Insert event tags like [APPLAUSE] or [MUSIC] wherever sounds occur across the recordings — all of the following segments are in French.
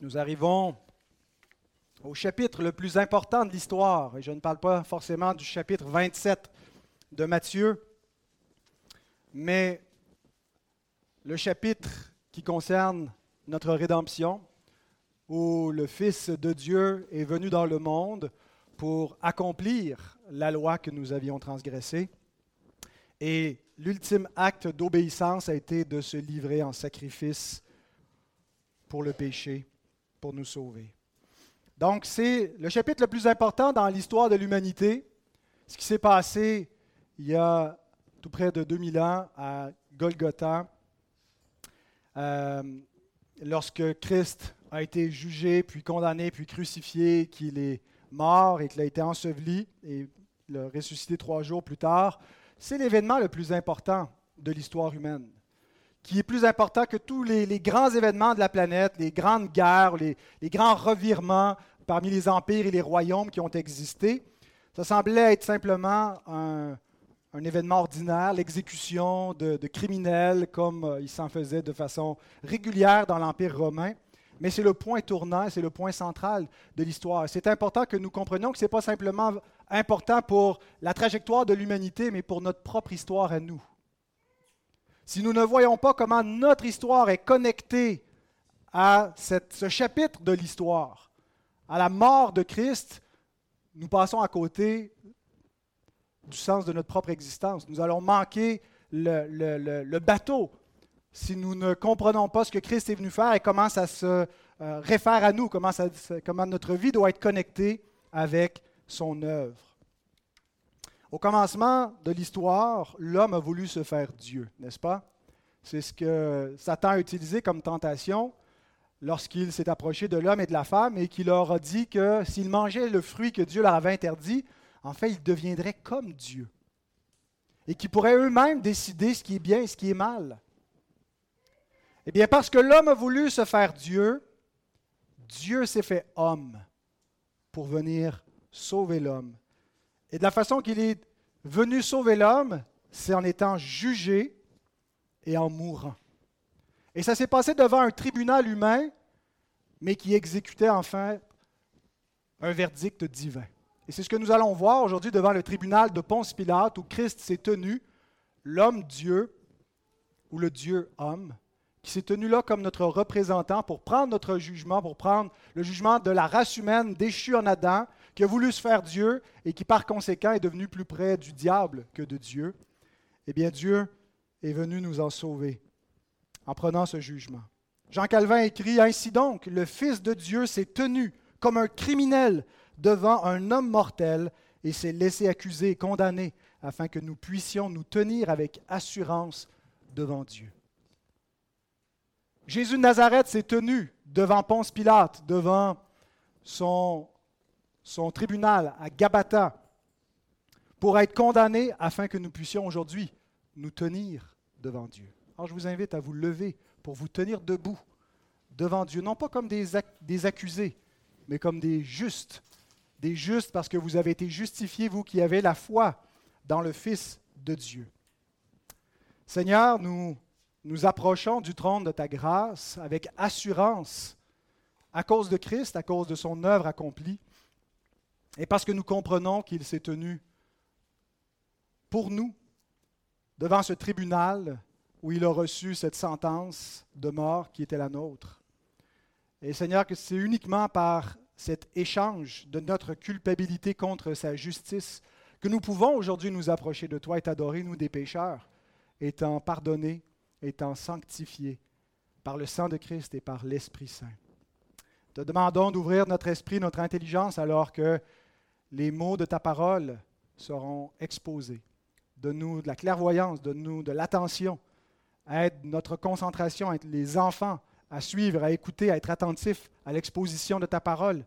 Nous arrivons au chapitre le plus important de l'histoire, et je ne parle pas forcément du chapitre 27 de Matthieu, mais le chapitre qui concerne notre rédemption, où le Fils de Dieu est venu dans le monde pour accomplir la loi que nous avions transgressée. Et l'ultime acte d'obéissance a été de se livrer en sacrifice pour le péché pour nous sauver. Donc, c'est le chapitre le plus important dans l'histoire de l'humanité. Ce qui s'est passé il y a tout près de 2000 ans à Golgotha, euh, lorsque Christ a été jugé, puis condamné, puis crucifié, qu'il est mort et qu'il a été enseveli et ressuscité trois jours plus tard. C'est l'événement le plus important de l'histoire humaine qui est plus important que tous les, grands événements de la planète, les grandes guerres, les, grands revirements parmi les empires et les royaumes qui ont existé. Ça semblait être simplement un, événement ordinaire, l'exécution de, criminels comme euh, il s'en faisait de façon régulière dans l'Empire romain. Mais c'est le point tournant, c'est le point central de l'histoire. C'est important que nous comprenions que ce n'est pas simplement important pour la trajectoire de l'humanité, mais pour notre propre histoire à nous si nous ne voyons pas comment notre histoire est connectée à ce chapitre de l'histoire, à la mort de Christ, nous passons à côté du sens de notre propre existence. Nous allons manquer le, bateau si nous ne comprenons pas ce que Christ est venu faire et comment ça se euh, réfère à nous, comment, comment notre vie doit être connectée avec son œuvre. Au commencement de l'histoire, l'homme a voulu se faire Dieu, n'est-ce pas? C'est ce que Satan a utilisé comme tentation lorsqu'il s'est approché de l'homme et de la femme et qu'il leur a dit que s'ils mangeaient le fruit que Dieu leur avait interdit, en fait, ils deviendraient comme Dieu. Et qu'ils pourraient eux-mêmes décider ce qui est bien et ce qui est mal. Eh bien, parce que l'homme a voulu se faire Dieu, Dieu s'est fait homme pour venir sauver l'homme et de la façon qu'il est venu sauver l'homme, c'est en étant jugé et en mourant. Et ça s'est passé devant un tribunal humain, mais qui exécutait enfin un verdict divin. Et c'est ce que nous allons voir aujourd'hui devant le tribunal de Ponce Pilate, où Christ s'est tenu, l'homme Dieu, ou le Dieu homme, qui s'est tenu là comme notre représentant pour prendre notre jugement, pour prendre le jugement de la race humaine déchue en Adam, qui a voulu se faire Dieu et qui par conséquent est devenu plus près du diable que de Dieu, eh bien Dieu est venu nous en sauver en prenant ce jugement. Jean Calvin écrit Ainsi donc, le Fils de Dieu s'est tenu comme un criminel devant un homme mortel et s'est laissé accuser et condamner afin que nous puissions nous tenir avec assurance devant Dieu. Jésus de Nazareth s'est tenu devant Ponce Pilate, devant son son tribunal à Gabata pour être condamné afin que nous puissions aujourd'hui nous tenir devant Dieu. Alors je vous invite à vous lever pour vous tenir debout devant Dieu, non pas comme des, des accusés, mais comme des justes. Des justes parce que vous avez été justifiés, vous qui avez la foi dans le Fils de Dieu. Seigneur, nous nous approchons du trône de ta grâce avec assurance à cause de Christ, à cause de son œuvre accomplie. Et parce que nous comprenons qu'il s'est tenu pour nous devant ce tribunal où il a reçu cette sentence de mort qui était la nôtre. Et Seigneur, que c'est uniquement par cet échange de notre culpabilité contre sa justice que nous pouvons aujourd'hui nous approcher de toi et t'adorer, nous des pécheurs, étant pardonnés, étant sanctifiés par le sang de Christ et par l'Esprit Saint. Te demandons d'ouvrir notre esprit, notre intelligence, alors que les mots de ta parole seront exposés. Donne-nous de la clairvoyance, donne-nous de l'attention. Aide notre concentration, aide les enfants à suivre, à écouter, à être attentifs à l'exposition de ta parole.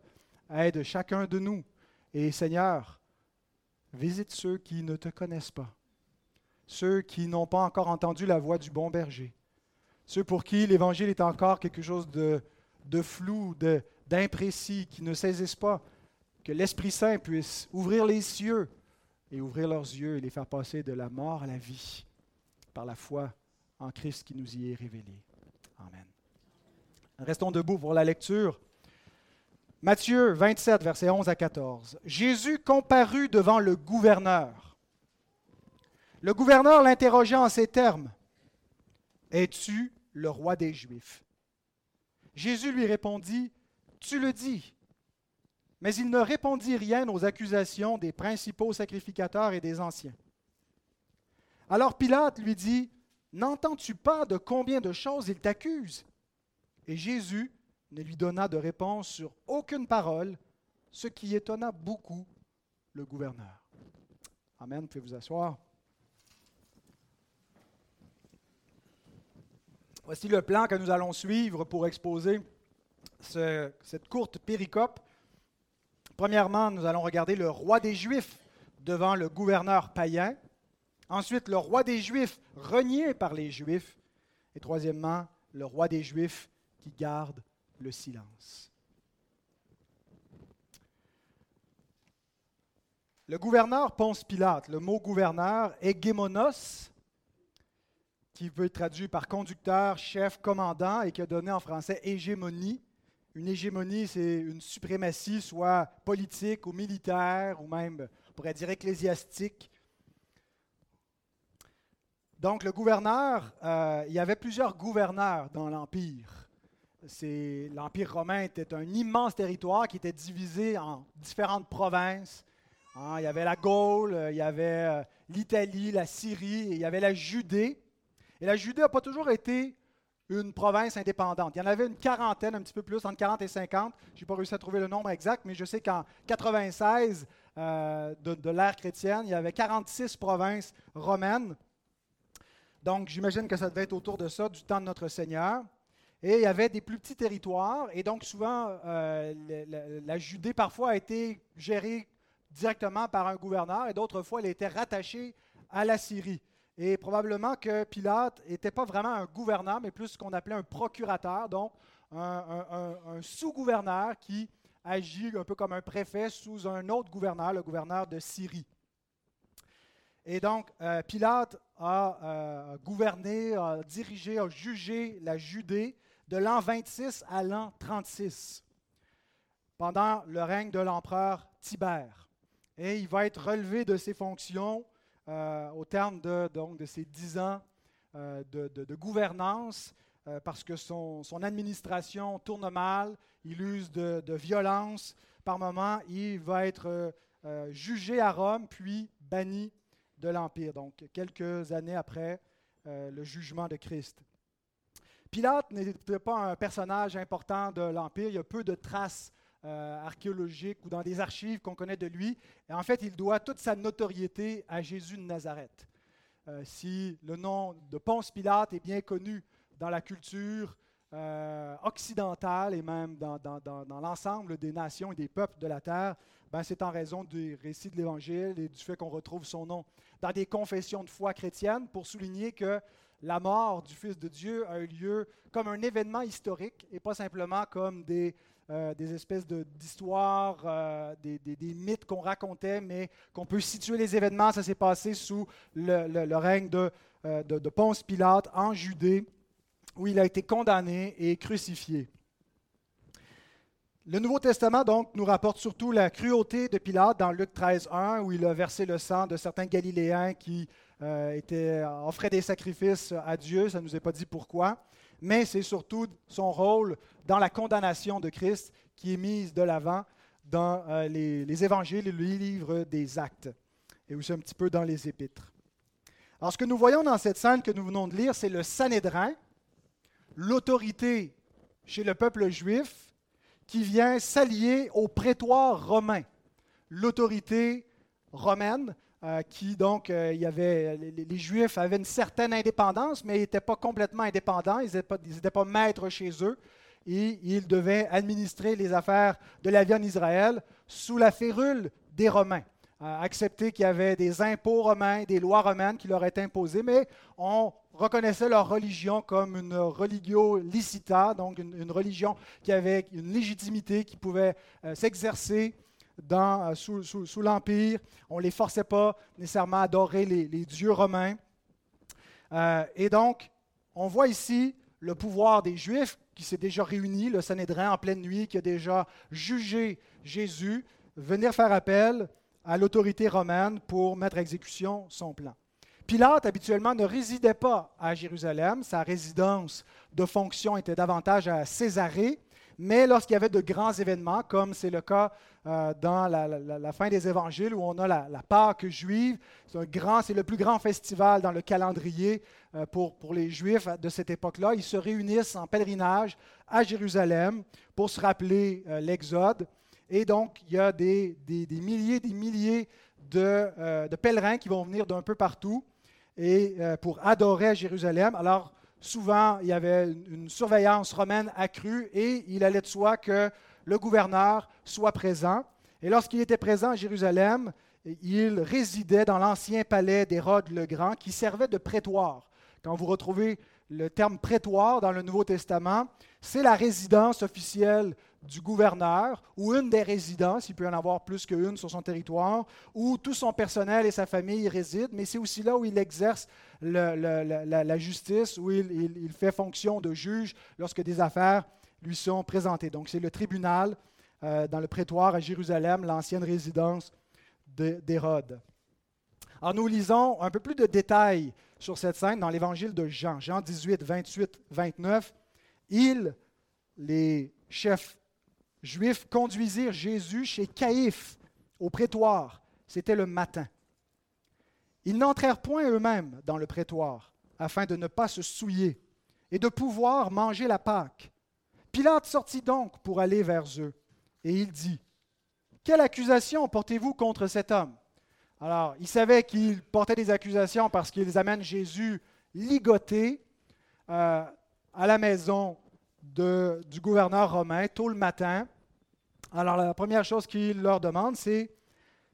Aide chacun de nous. Et Seigneur, visite ceux qui ne te connaissent pas, ceux qui n'ont pas encore entendu la voix du bon berger, ceux pour qui l'Évangile est encore quelque chose de, de flou, d'imprécis, qui ne saisissent pas que l'Esprit Saint puisse ouvrir les cieux et ouvrir leurs yeux et les faire passer de la mort à la vie par la foi en Christ qui nous y est révélé. Amen. Restons debout pour la lecture. Matthieu 27, versets 11 à 14. Jésus comparut devant le gouverneur. Le gouverneur l'interrogea en ces termes. Es-tu le roi des Juifs? Jésus lui répondit, Tu le dis. Mais il ne répondit rien aux accusations des principaux sacrificateurs et des anciens. Alors Pilate lui dit, N'entends-tu pas de combien de choses il t'accuse? Et Jésus ne lui donna de réponse sur aucune parole, ce qui étonna beaucoup le gouverneur. Amen, vous pouvez vous asseoir? Voici le plan que nous allons suivre pour exposer cette courte péricope. Premièrement, nous allons regarder le roi des Juifs devant le gouverneur païen. Ensuite, le roi des Juifs renié par les Juifs. Et troisièmement, le roi des Juifs qui garde le silence. Le gouverneur Ponce Pilate, le mot gouverneur, hégémonos, qui veut être traduit par conducteur, chef, commandant et qui a donné en français hégémonie. Une hégémonie, c'est une suprématie, soit politique ou militaire, ou même, on pourrait dire, ecclésiastique. Donc, le gouverneur, euh, il y avait plusieurs gouverneurs dans l'Empire. L'Empire romain était un immense territoire qui était divisé en différentes provinces. Hein, il y avait la Gaule, il y avait euh, l'Italie, la Syrie, et il y avait la Judée. Et la Judée n'a pas toujours été une province indépendante. Il y en avait une quarantaine, un petit peu plus, entre 40 et 50. Je n'ai pas réussi à trouver le nombre exact, mais je sais qu'en 96 euh, de, l'ère chrétienne, il y avait 46 provinces romaines. Donc, j'imagine que ça devait être autour de ça, du temps de notre Seigneur. Et il y avait des plus petits territoires, et donc souvent, euh, la, Judée parfois a été gérée directement par un gouverneur, et d'autres fois, elle était rattachée à la Syrie. Et probablement que Pilate n'était pas vraiment un gouverneur, mais plus ce qu'on appelait un procurateur, donc un, sous-gouverneur qui agit un peu comme un préfet sous un autre gouverneur, le gouverneur de Syrie. Et donc, euh, Pilate a euh, gouverné, a dirigé, a jugé la Judée de l'an 26 à l'an 36, pendant le règne de l'empereur Tibère. Et il va être relevé de ses fonctions au terme de, donc, de ces dix ans euh, de, gouvernance, euh, parce que son, administration tourne mal, il use de, violence. Par moments, il va être jugé à Rome, puis banni de l'Empire, donc quelques années après le jugement de Christ. Pilate n'était pas un personnage important de l'Empire, il y a peu de traces euh, archéologiques ou dans des archives qu'on connaît de lui. Et en fait, il doit toute sa notoriété à Jésus de Nazareth. Euh, si le nom de Ponce Pilate est bien connu dans la culture euh, occidentale et même dans, l'ensemble des nations et des peuples de la terre, ben c'est en raison du récit de l'Évangile et du fait qu'on retrouve son nom dans des confessions de foi chrétiennes pour souligner que la mort du Fils de Dieu a eu lieu comme un événement historique et pas simplement comme des, euh, des espèces d'histoires, euh, des, mythes qu'on racontait, mais qu'on peut situer les événements. Ça s'est passé sous le, règne euh, de, de, Ponce Pilate en Judée, où il a été condamné et crucifié. Le Nouveau Testament donc nous rapporte surtout la cruauté de Pilate dans Luc 13.1, où il a versé le sang de certains Galiléens qui étaient, offraient des sacrifices à Dieu. Ça ne nous est pas dit pourquoi mais c'est surtout son rôle dans la condamnation de Christ qui est mise de l'avant dans euh, les, évangiles et les livres des actes, et aussi un petit peu dans les épîtres. Alors ce que nous voyons dans cette scène que nous venons de lire, c'est le Sanhédrin, l'autorité chez le peuple juif qui vient s'allier au prétoire romain, l'autorité romaine euh, qui donc, euh, il y avait, les, Juifs avaient une certaine indépendance, mais ils n'étaient pas complètement indépendants, ils n'étaient pas, maîtres chez eux, et ils devaient administrer les affaires de la vie en Israël sous la férule des Romains. Euh, accepter qu'il y avait des impôts romains, des lois romaines qui leur étaient imposées, mais on reconnaissait leur religion comme une religio licita, donc une, religion qui avait une légitimité, qui pouvait s'exercer euh, sous, l'Empire. On ne les forçait pas nécessairement à adorer les, dieux romains. Euh, et donc, on voit ici le pouvoir des Juifs qui s'est déjà réuni, le Sanhédrin en pleine nuit, qui a déjà jugé Jésus, venir faire appel à l'autorité romaine pour mettre à exécution son plan. Pilate, habituellement, ne résidait pas à Jérusalem. Sa résidence de fonction était davantage à Césarée. Mais lorsqu'il y avait de grands événements, comme c'est le cas euh, dans la, fin des évangiles où on a la, Pâque juive, c'est, le plus grand festival dans le calendrier euh, pour, les Juifs de cette époque-là. Ils se réunissent en pèlerinage à Jérusalem pour se rappeler euh, l'Exode. Et donc, il y a des, des, des milliers des milliers de, de, pèlerins qui vont venir d'un peu partout et, pour adorer à Jérusalem. Alors, souvent, il y avait une surveillance romaine accrue et il allait de soi que le gouverneur soit présent. Et lorsqu'il était présent à Jérusalem, il résidait dans l'ancien palais d'Hérode le Grand qui servait de prétoire. Quand vous retrouvez le terme prétoire dans le Nouveau Testament, c'est la résidence officielle du gouverneur ou une des résidences, il peut en avoir plus qu'une sur son territoire, où tout son personnel et sa famille résident, mais c'est aussi là où il exerce la, justice, où il, fait fonction de juge lorsque des affaires lui sont présentées. Donc c'est le tribunal euh, dans le prétoire à Jérusalem, l'ancienne résidence d'Hérode. Alors nous lisons un peu plus de détails sur cette scène dans l'évangile de Jean, Jean 18, 28, 29. Ils, les chefs juifs conduisirent Jésus chez Caïphe, au prétoire. C'était le matin. Ils n'entrèrent point eux-mêmes dans le prétoire, afin de ne pas se souiller et de pouvoir manger la Pâque. Pilate sortit donc pour aller vers eux, et il dit, Quelle accusation portez-vous contre cet homme? Alors, ils savaient qu'ils portaient des accusations parce qu'ils amènent Jésus ligoté euh, à la maison du gouverneur romain tôt le matin. Alors la première chose qu'il leur demande, c'est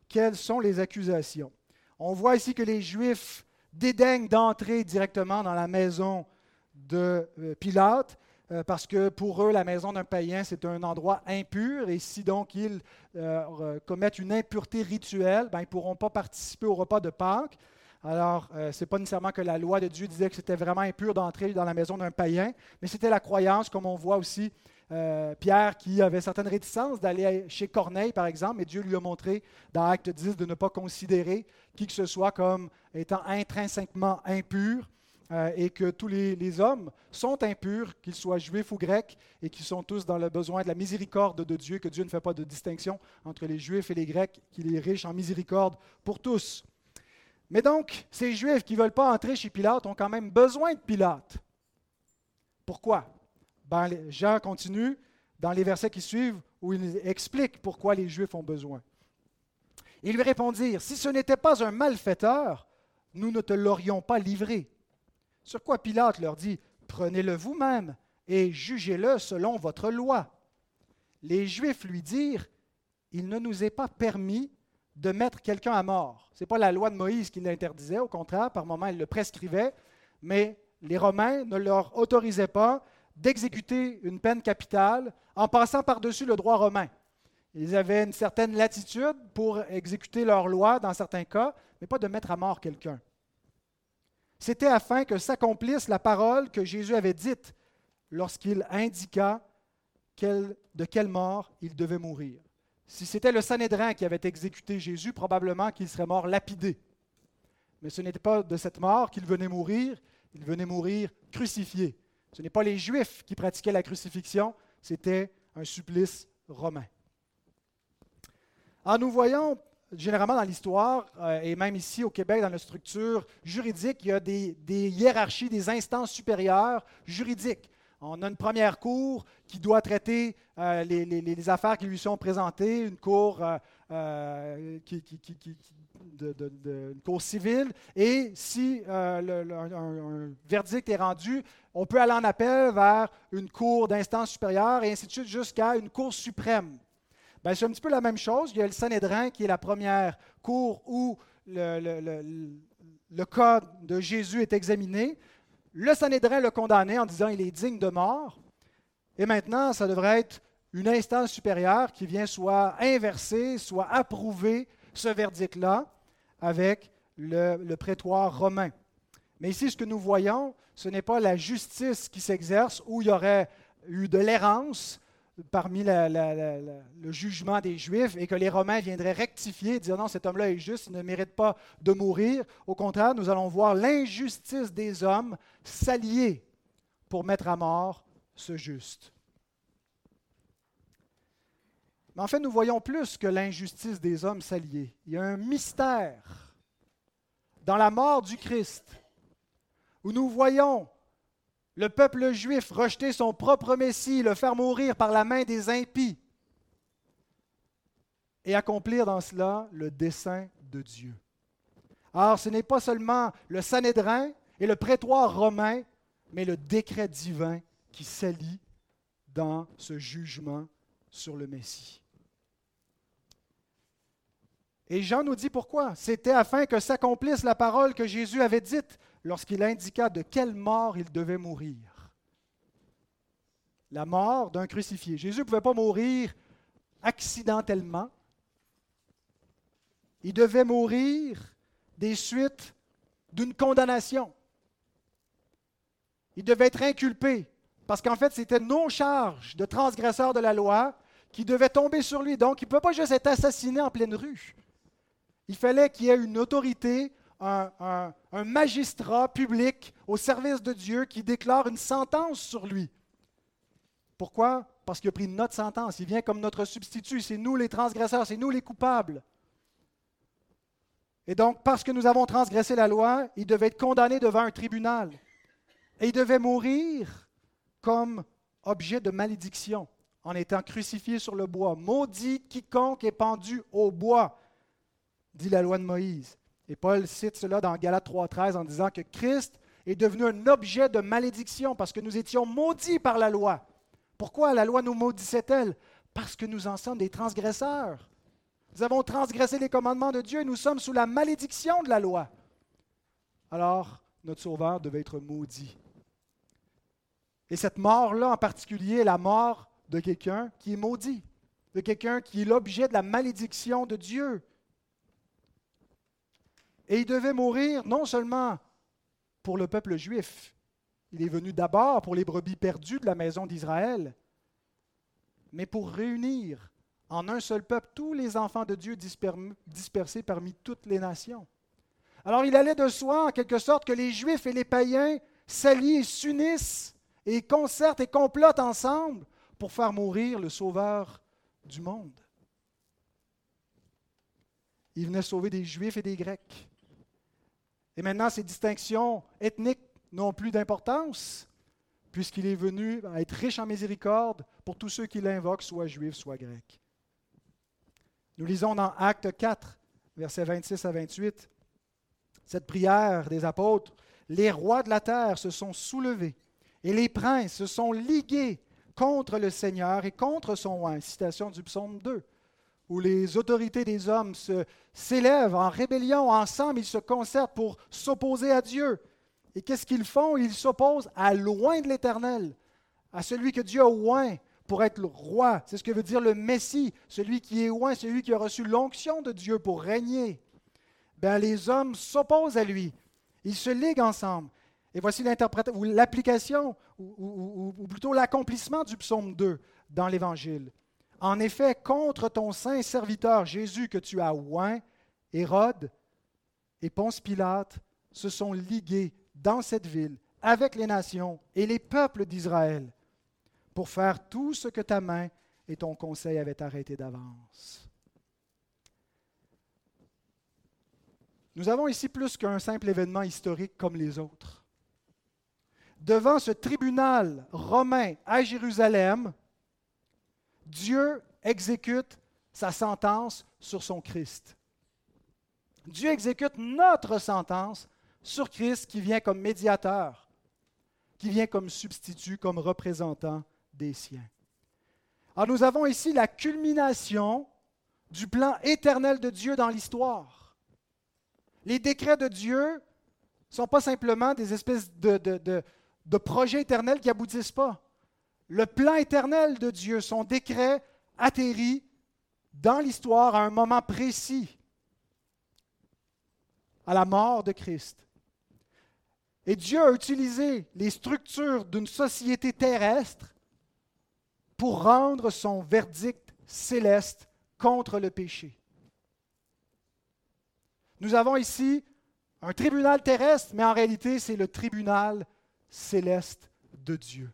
quelles sont les accusations? On voit ici que les Juifs dédaignent d'entrer directement dans la maison de euh, Pilate, euh, parce que pour eux, la maison d'un païen, c'est un endroit impur, et si donc ils euh, commettent une impureté rituelle, ben, ils ne pourront pas participer au repas de Pâques. Alors, euh, ce n'est pas nécessairement que la loi de Dieu disait que c'était vraiment impur d'entrer dans la maison d'un païen, mais c'était la croyance, comme on voit aussi euh, Pierre qui avait certaines réticences d'aller chez Corneille, par exemple, et Dieu lui a montré dans Acte 10 de ne pas considérer qui que ce soit comme étant intrinsèquement impur. Euh, et que tous les, hommes sont impurs, qu'ils soient juifs ou grecs, et qu'ils sont tous dans le besoin de la miséricorde de Dieu, que Dieu ne fait pas de distinction entre les juifs et les grecs, qu'il est riche en miséricorde pour tous. Mais donc, ces Juifs qui ne veulent pas entrer chez Pilate ont quand même besoin de Pilate. Pourquoi? Ben, Jean continue dans les versets qui suivent où il explique pourquoi les Juifs ont besoin. Ils lui répondirent, Si ce n'était pas un malfaiteur, nous ne te l'aurions pas livré. Sur quoi Pilate leur dit, Prenez-le vous-même et jugez-le selon votre loi. Les Juifs lui dirent, Il ne nous est pas permis de mettre quelqu'un à mort. Ce n'est pas la loi de Moïse qui l'interdisait, au contraire, par moments, elle le prescrivait, mais les Romains ne leur autorisaient pas d'exécuter une peine capitale en passant par-dessus le droit romain. Ils avaient une certaine latitude pour exécuter leur loi dans certains cas, mais pas de mettre à mort quelqu'un. C'était afin que s'accomplisse la parole que Jésus avait dite lorsqu'il indiqua de quelle mort il devait mourir. Si c'était le Sanhédrin qui avait exécuté Jésus, probablement qu'il serait mort lapidé. Mais ce n'était pas de cette mort qu'il venait mourir, il venait mourir crucifié. Ce n'est pas les Juifs qui pratiquaient la crucifixion, c'était un supplice romain. Alors nous voyons généralement dans l'histoire, euh, et même ici au Québec, dans la structure juridique, il y a des, hiérarchies, des instances supérieures juridiques. On a une première cour qui doit traiter euh, les, affaires qui lui sont présentées, une cour, euh, de, cour civile. Et si un, verdict est rendu, on peut aller en appel vers une cour d'instance supérieure et ainsi de suite jusqu'à une cour suprême. Ben, c'est un petit peu la même chose. Il y a le Sanhédrin qui est la première cour où le, le cas de Jésus est examiné. Le Sanhédrin le condamnait en disant il est digne de mort. Et maintenant, ça devrait être une instance supérieure qui vient soit inverser, soit approuver ce verdict-là avec le, prétoire romain. Mais ici, ce que nous voyons, ce n'est pas la justice qui s'exerce où il y aurait eu de l'errance parmi le jugement des Juifs et que les Romains viendraient rectifier et dire non, cet homme-là est juste, il ne mérite pas de mourir. Au contraire, nous allons voir l'injustice des hommes s'allier pour mettre à mort ce juste. Mais en fait, nous voyons plus que l'injustice des hommes s'allier. Il y a un mystère dans la mort du Christ où nous voyons le peuple juif rejeter son propre Messie, le faire mourir par la main des impies, et accomplir dans cela le dessein de Dieu. Alors, ce n'est pas seulement le Sanhédrin et le prétoire romain, mais le décret divin qui s'allie dans ce jugement sur le Messie. Et Jean nous dit pourquoi. C'était afin que s'accomplisse la parole que Jésus avait dite lorsqu'il indiqua de quelle mort il devait mourir. La mort d'un crucifié. Jésus ne pouvait pas mourir accidentellement. Il devait mourir des suites d'une condamnation. Il devait être inculpé, parce qu'en fait, c'était nos charges de transgresseur de la loi qui devaient tomber sur lui. Donc, il ne peut pas juste être assassiné en pleine rue. Il fallait qu'il y ait une autorité, un, magistrat public au service de Dieu qui déclare une sentence sur lui. Pourquoi? Parce qu'il a pris notre sentence. Il vient comme notre substitut. C'est nous les transgresseurs, c'est nous les coupables. Et donc, parce que nous avons transgressé la loi, il devait être condamné devant un tribunal. Et il devait mourir comme objet de malédiction en étant crucifié sur le bois. Maudit quiconque est pendu au bois dit la loi de Moïse. Et Paul cite cela dans Galates 3.13 en disant que Christ est devenu un objet de malédiction parce que nous étions maudits par la loi. Pourquoi la loi nous maudissait-elle? Parce que nous en sommes des transgresseurs. Nous avons transgressé les commandements de Dieu et nous sommes sous la malédiction de la loi. Alors, notre Sauveur devait être maudit. Et cette mort-là en particulier est la mort de quelqu'un qui est maudit, de quelqu'un qui est l'objet de la malédiction de Dieu. Et il devait mourir non seulement pour le peuple juif, il est venu d'abord pour les brebis perdues de la maison d'Israël, mais pour réunir en un seul peuple tous les enfants de Dieu dispersés parmi toutes les nations. Alors il allait de soi, en quelque sorte, que les Juifs et les païens s'allient, s'unissent et concertent et complotent ensemble pour faire mourir le Sauveur du monde. Il venait sauver des Juifs et des Grecs. Et maintenant, ces distinctions ethniques n'ont plus d'importance, puisqu'il est venu à être riche en miséricorde pour tous ceux qui l'invoquent, soit juifs, soit grecs. Nous lisons dans Acte 4, versets 26 à 28, cette prière des apôtres, les rois de la terre se sont soulevés et les princes se sont ligués contre le Seigneur et contre son roi. Citation du psaume 2 où les autorités des hommes s'élèvent en rébellion ensemble, ils se concertent pour s'opposer à Dieu. Et qu'est-ce qu'ils font? Ils s'opposent à loin de l'Éternel, à celui que Dieu a oint pour être le roi. C'est ce que veut dire le Messie, celui qui est oint, celui qui a reçu l'onction de Dieu pour régner. Ben, les hommes s'opposent à lui. Ils se liguent ensemble. Et voici l'application, ou, ou plutôt l'accomplissement du psaume 2 dans l'Évangile. En effet, contre ton saint serviteur Jésus que tu as oint, Hérode et Ponce Pilate se sont ligués dans cette ville avec les nations et les peuples d'Israël pour faire tout ce que ta main et ton conseil avaient arrêté d'avance. Nous avons ici plus qu'un simple événement historique comme les autres. Devant ce tribunal romain à Jérusalem, Dieu exécute sa sentence sur son Christ. Dieu exécute notre sentence sur Christ qui vient comme médiateur, qui vient comme substitut, comme représentant des siens. Alors nous avons ici la culmination du plan éternel de Dieu dans l'histoire. Les décrets de Dieu ne sont pas simplement des espèces de, projets éternels qui n'aboutissent pas le plan éternel de Dieu, son décret atterrit dans l'histoire à un moment précis, à la mort de Christ. Et Dieu a utilisé les structures d'une société terrestre pour rendre son verdict céleste contre le péché. Nous avons ici un tribunal terrestre, mais en réalité, c'est le tribunal céleste de Dieu.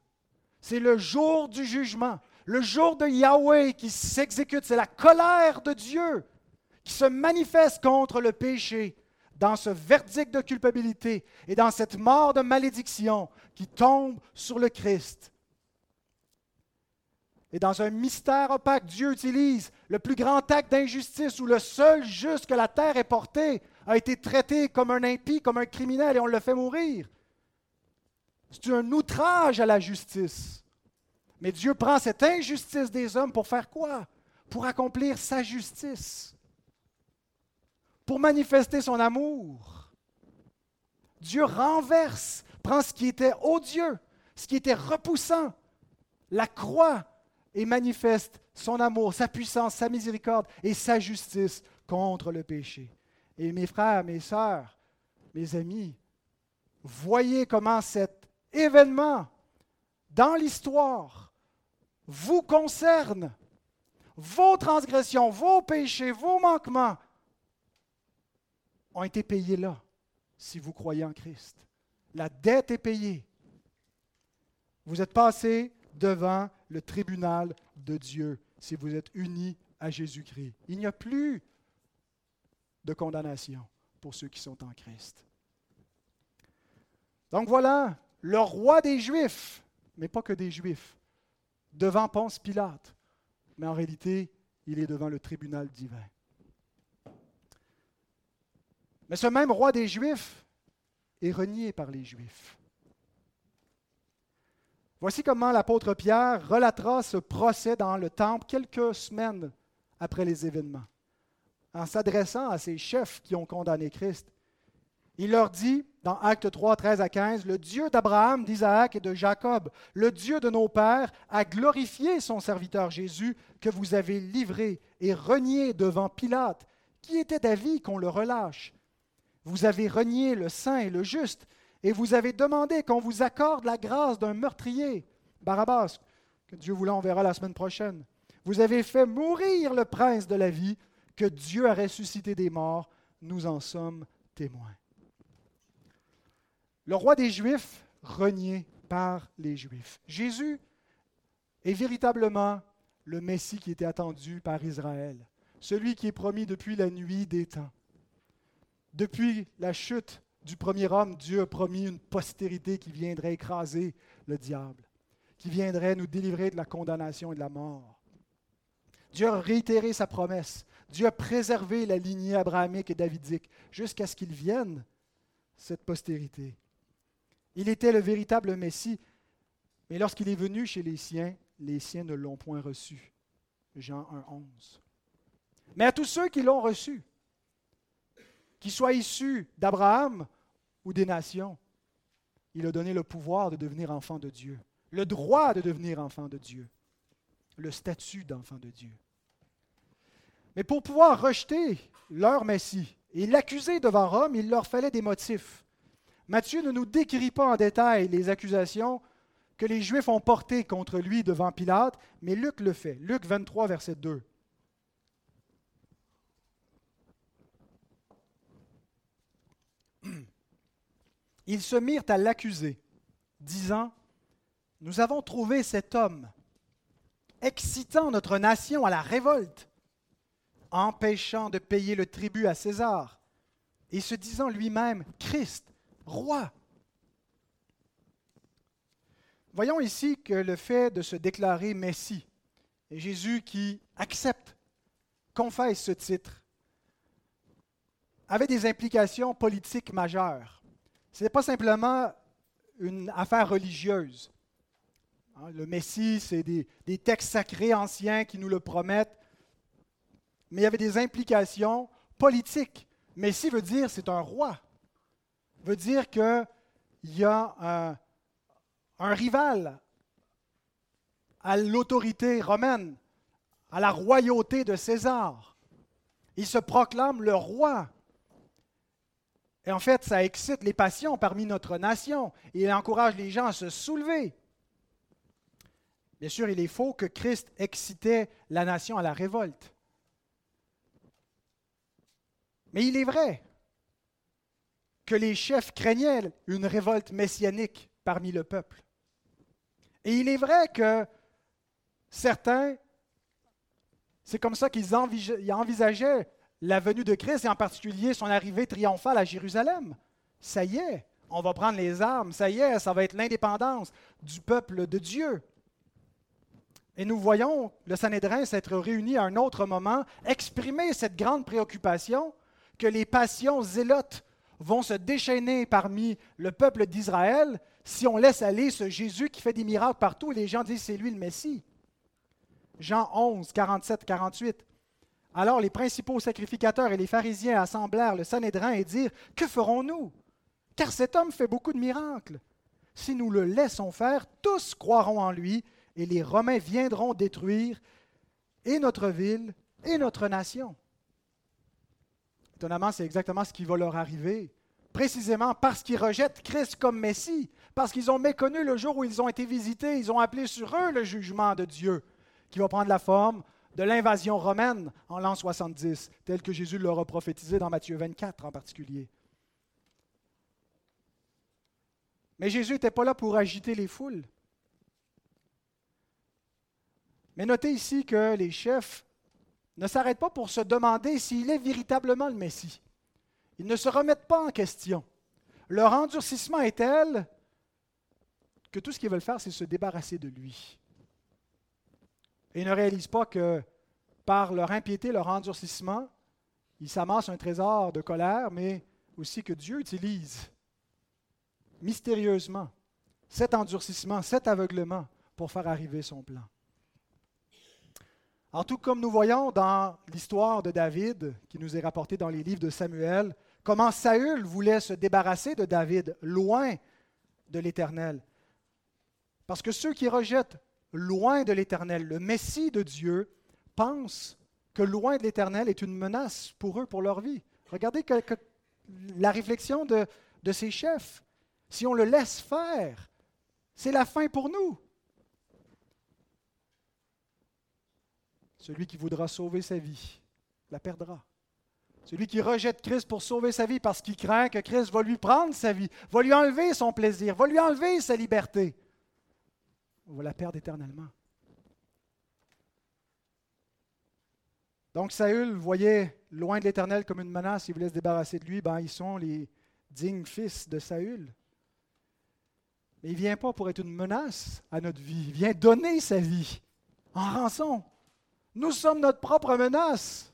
C'est le jour du jugement, le jour de Yahweh qui s'exécute. C'est la colère de Dieu qui se manifeste contre le péché dans ce verdict de culpabilité et dans cette mort de malédiction qui tombe sur le Christ. Et dans un mystère opaque, Dieu utilise le plus grand acte d'injustice où le seul juste que la terre ait porté a été traité comme un impie, comme un criminel, et on le fait mourir. C'est un outrage à la justice. Mais Dieu prend cette injustice des hommes pour faire quoi? Pour accomplir sa justice. Pour manifester son amour. Dieu renverse, prend ce qui était odieux, ce qui était repoussant, la croix, et manifeste son amour, sa puissance, sa miséricorde et sa justice contre le péché. Et mes frères, mes sœurs, mes amis, voyez comment cet événement dans l'histoire vous concerne. Vos transgressions, vos péchés, vos manquements ont été payés là, si vous croyez en Christ. La dette est payée. Vous êtes passé devant le tribunal de Dieu si vous êtes unis à Jésus-Christ. Il n'y a plus de condamnation pour ceux qui sont en Christ. Donc voilà, le roi des Juifs, mais pas que des Juifs, devant Ponce Pilate, mais en réalité, il est devant le tribunal divin. Mais ce même roi des Juifs est renié par les Juifs. Voici comment l'apôtre Pierre relatera ce procès dans le temple quelques semaines après les événements, en s'adressant à ces chefs qui ont condamné Christ. Il leur dit, dans Actes 3, 13 à 15, Le Dieu d'Abraham, d'Isaac et de Jacob, le Dieu de nos pères, a glorifié son serviteur Jésus que vous avez livré et renié devant Pilate, qui était d'avis qu'on le relâche. Vous avez renié le saint et le juste, et vous avez demandé qu'on vous accorde la grâce d'un meurtrier, Barabbas, que Dieu voulant on verra la semaine prochaine. Vous avez fait mourir le prince de la vie, que Dieu a ressuscité des morts, nous en sommes témoins. Le roi des Juifs, renié par les Juifs. Jésus est véritablement le Messie qui était attendu par Israël, celui qui est promis depuis la nuit des temps. Depuis la chute du premier homme, Dieu a promis une postérité qui viendrait écraser le diable, qui viendrait nous délivrer de la condamnation et de la mort. Dieu a réitéré sa promesse. Dieu a préservé la lignée abrahamique et davidique jusqu'à ce qu'il vienne, cette postérité. Il était le véritable Messie, mais lorsqu'il est venu chez les siens, les siens ne l'ont point reçu. Jean 1, 11. Mais à tous ceux qui l'ont reçu, qu'ils soient issus d'Abraham ou des nations, il a donné le pouvoir de devenir enfant de Dieu, le droit de devenir enfant de Dieu, le statut d'enfant de Dieu. Mais pour pouvoir rejeter leur Messie et l'accuser devant Rome, il leur fallait des motifs. Matthieu ne nous décrit pas en détail les accusations que les Juifs ont portées contre lui devant Pilate, mais Luc le fait. Luc 23, verset 2. [CLEARS THROAT] ils se mirent à l'accuser, disant, Nous avons trouvé cet homme, excitant notre nation à la révolte, empêchant de payer le tribut à César, et se disant lui-même Christ, roi. Voyons ici que le fait de se déclarer Messie, Jésus qui accepte, confesse ce titre, avait des implications politiques majeures. Ce n'est pas simplement une affaire religieuse. Hein, le Messie, c'est des, textes sacrés anciens qui nous le promettent, mais il y avait des implications politiques. Messie veut dire c'est un roi, veut dire qu'il y a un, rival à l'autorité romaine, à la royauté de César. Il se proclame le roi. Et en fait, ça excite les passions parmi notre nation. Il encourage les gens à se soulever. Bien sûr, il est faux que Christ excitait la nation à la révolte. Mais il est vrai que les chefs craignaient une révolte messianique parmi le peuple. Et il est vrai que certains, c'est comme ça qu'ils envisageaient la venue de Christ et en particulier son arrivée triomphale à Jérusalem. Ça y est, on va prendre les armes, ça y est, ça va être l'indépendance du peuple de Dieu. Et nous voyons le Sanhédrin s'être réuni à un autre moment, exprimer cette grande préoccupation que les passions zélotes vont se déchaîner parmi le peuple d'Israël si on laisse aller ce Jésus qui fait des miracles partout et les gens disent c'est lui le Messie. Jean 11, 47, 48. Alors les principaux sacrificateurs et les pharisiens assemblèrent le Sanhédrin et dirent Que ferons-nous? Car cet homme fait beaucoup de miracles. Si nous le laissons faire, tous croiront en lui et les Romains viendront détruire et notre ville et notre nation. Étonnamment, c'est exactement ce qui va leur arriver, précisément parce qu'ils rejettent Christ comme Messie, parce qu'ils ont méconnu le jour où ils ont été visités, ils ont appelé sur eux le jugement de Dieu, qui va prendre la forme de l'invasion romaine en l'an 70, tel que Jésus l'aura prophétisé dans Matthieu 24 en particulier. Mais Jésus n'était pas là pour agiter les foules. Mais notez ici que les chefs ne s'arrêtent pas pour se demander s'il est véritablement le Messie. Ils ne se remettent pas en question. Leur endurcissement est tel que tout ce qu'ils veulent faire, c'est se débarrasser de lui. Et ils ne réalisent pas que par leur impiété, leur endurcissement, ils s'amassent un trésor de colère, mais aussi que Dieu utilise mystérieusement cet endurcissement, cet aveuglement pour faire arriver son plan. En tout comme nous voyons dans l'histoire de David, qui nous est rapportée dans les livres de Samuel, comment Saül voulait se débarrasser de David, loin de l'Éternel. Parce que ceux qui rejettent loin de l'Éternel, le Messie de Dieu, pensent que loin de l'Éternel est une menace pour eux, pour leur vie. Regardez la réflexion de, de ces chefs. Si on le laisse faire, c'est la fin pour nous. Celui qui voudra sauver sa vie la perdra. Celui qui rejette Christ pour sauver sa vie parce qu'il craint que Christ va lui prendre sa vie, va lui enlever son plaisir, va lui enlever sa liberté, va la perdre éternellement. Donc Saül voyait loin de l'Éternel comme une menace, il voulait se débarrasser de lui, ben, ils sont les dignes fils de Saül. Mais il ne vient pas pour être une menace à notre vie, il vient donner sa vie en rançon. Nous sommes notre propre menace.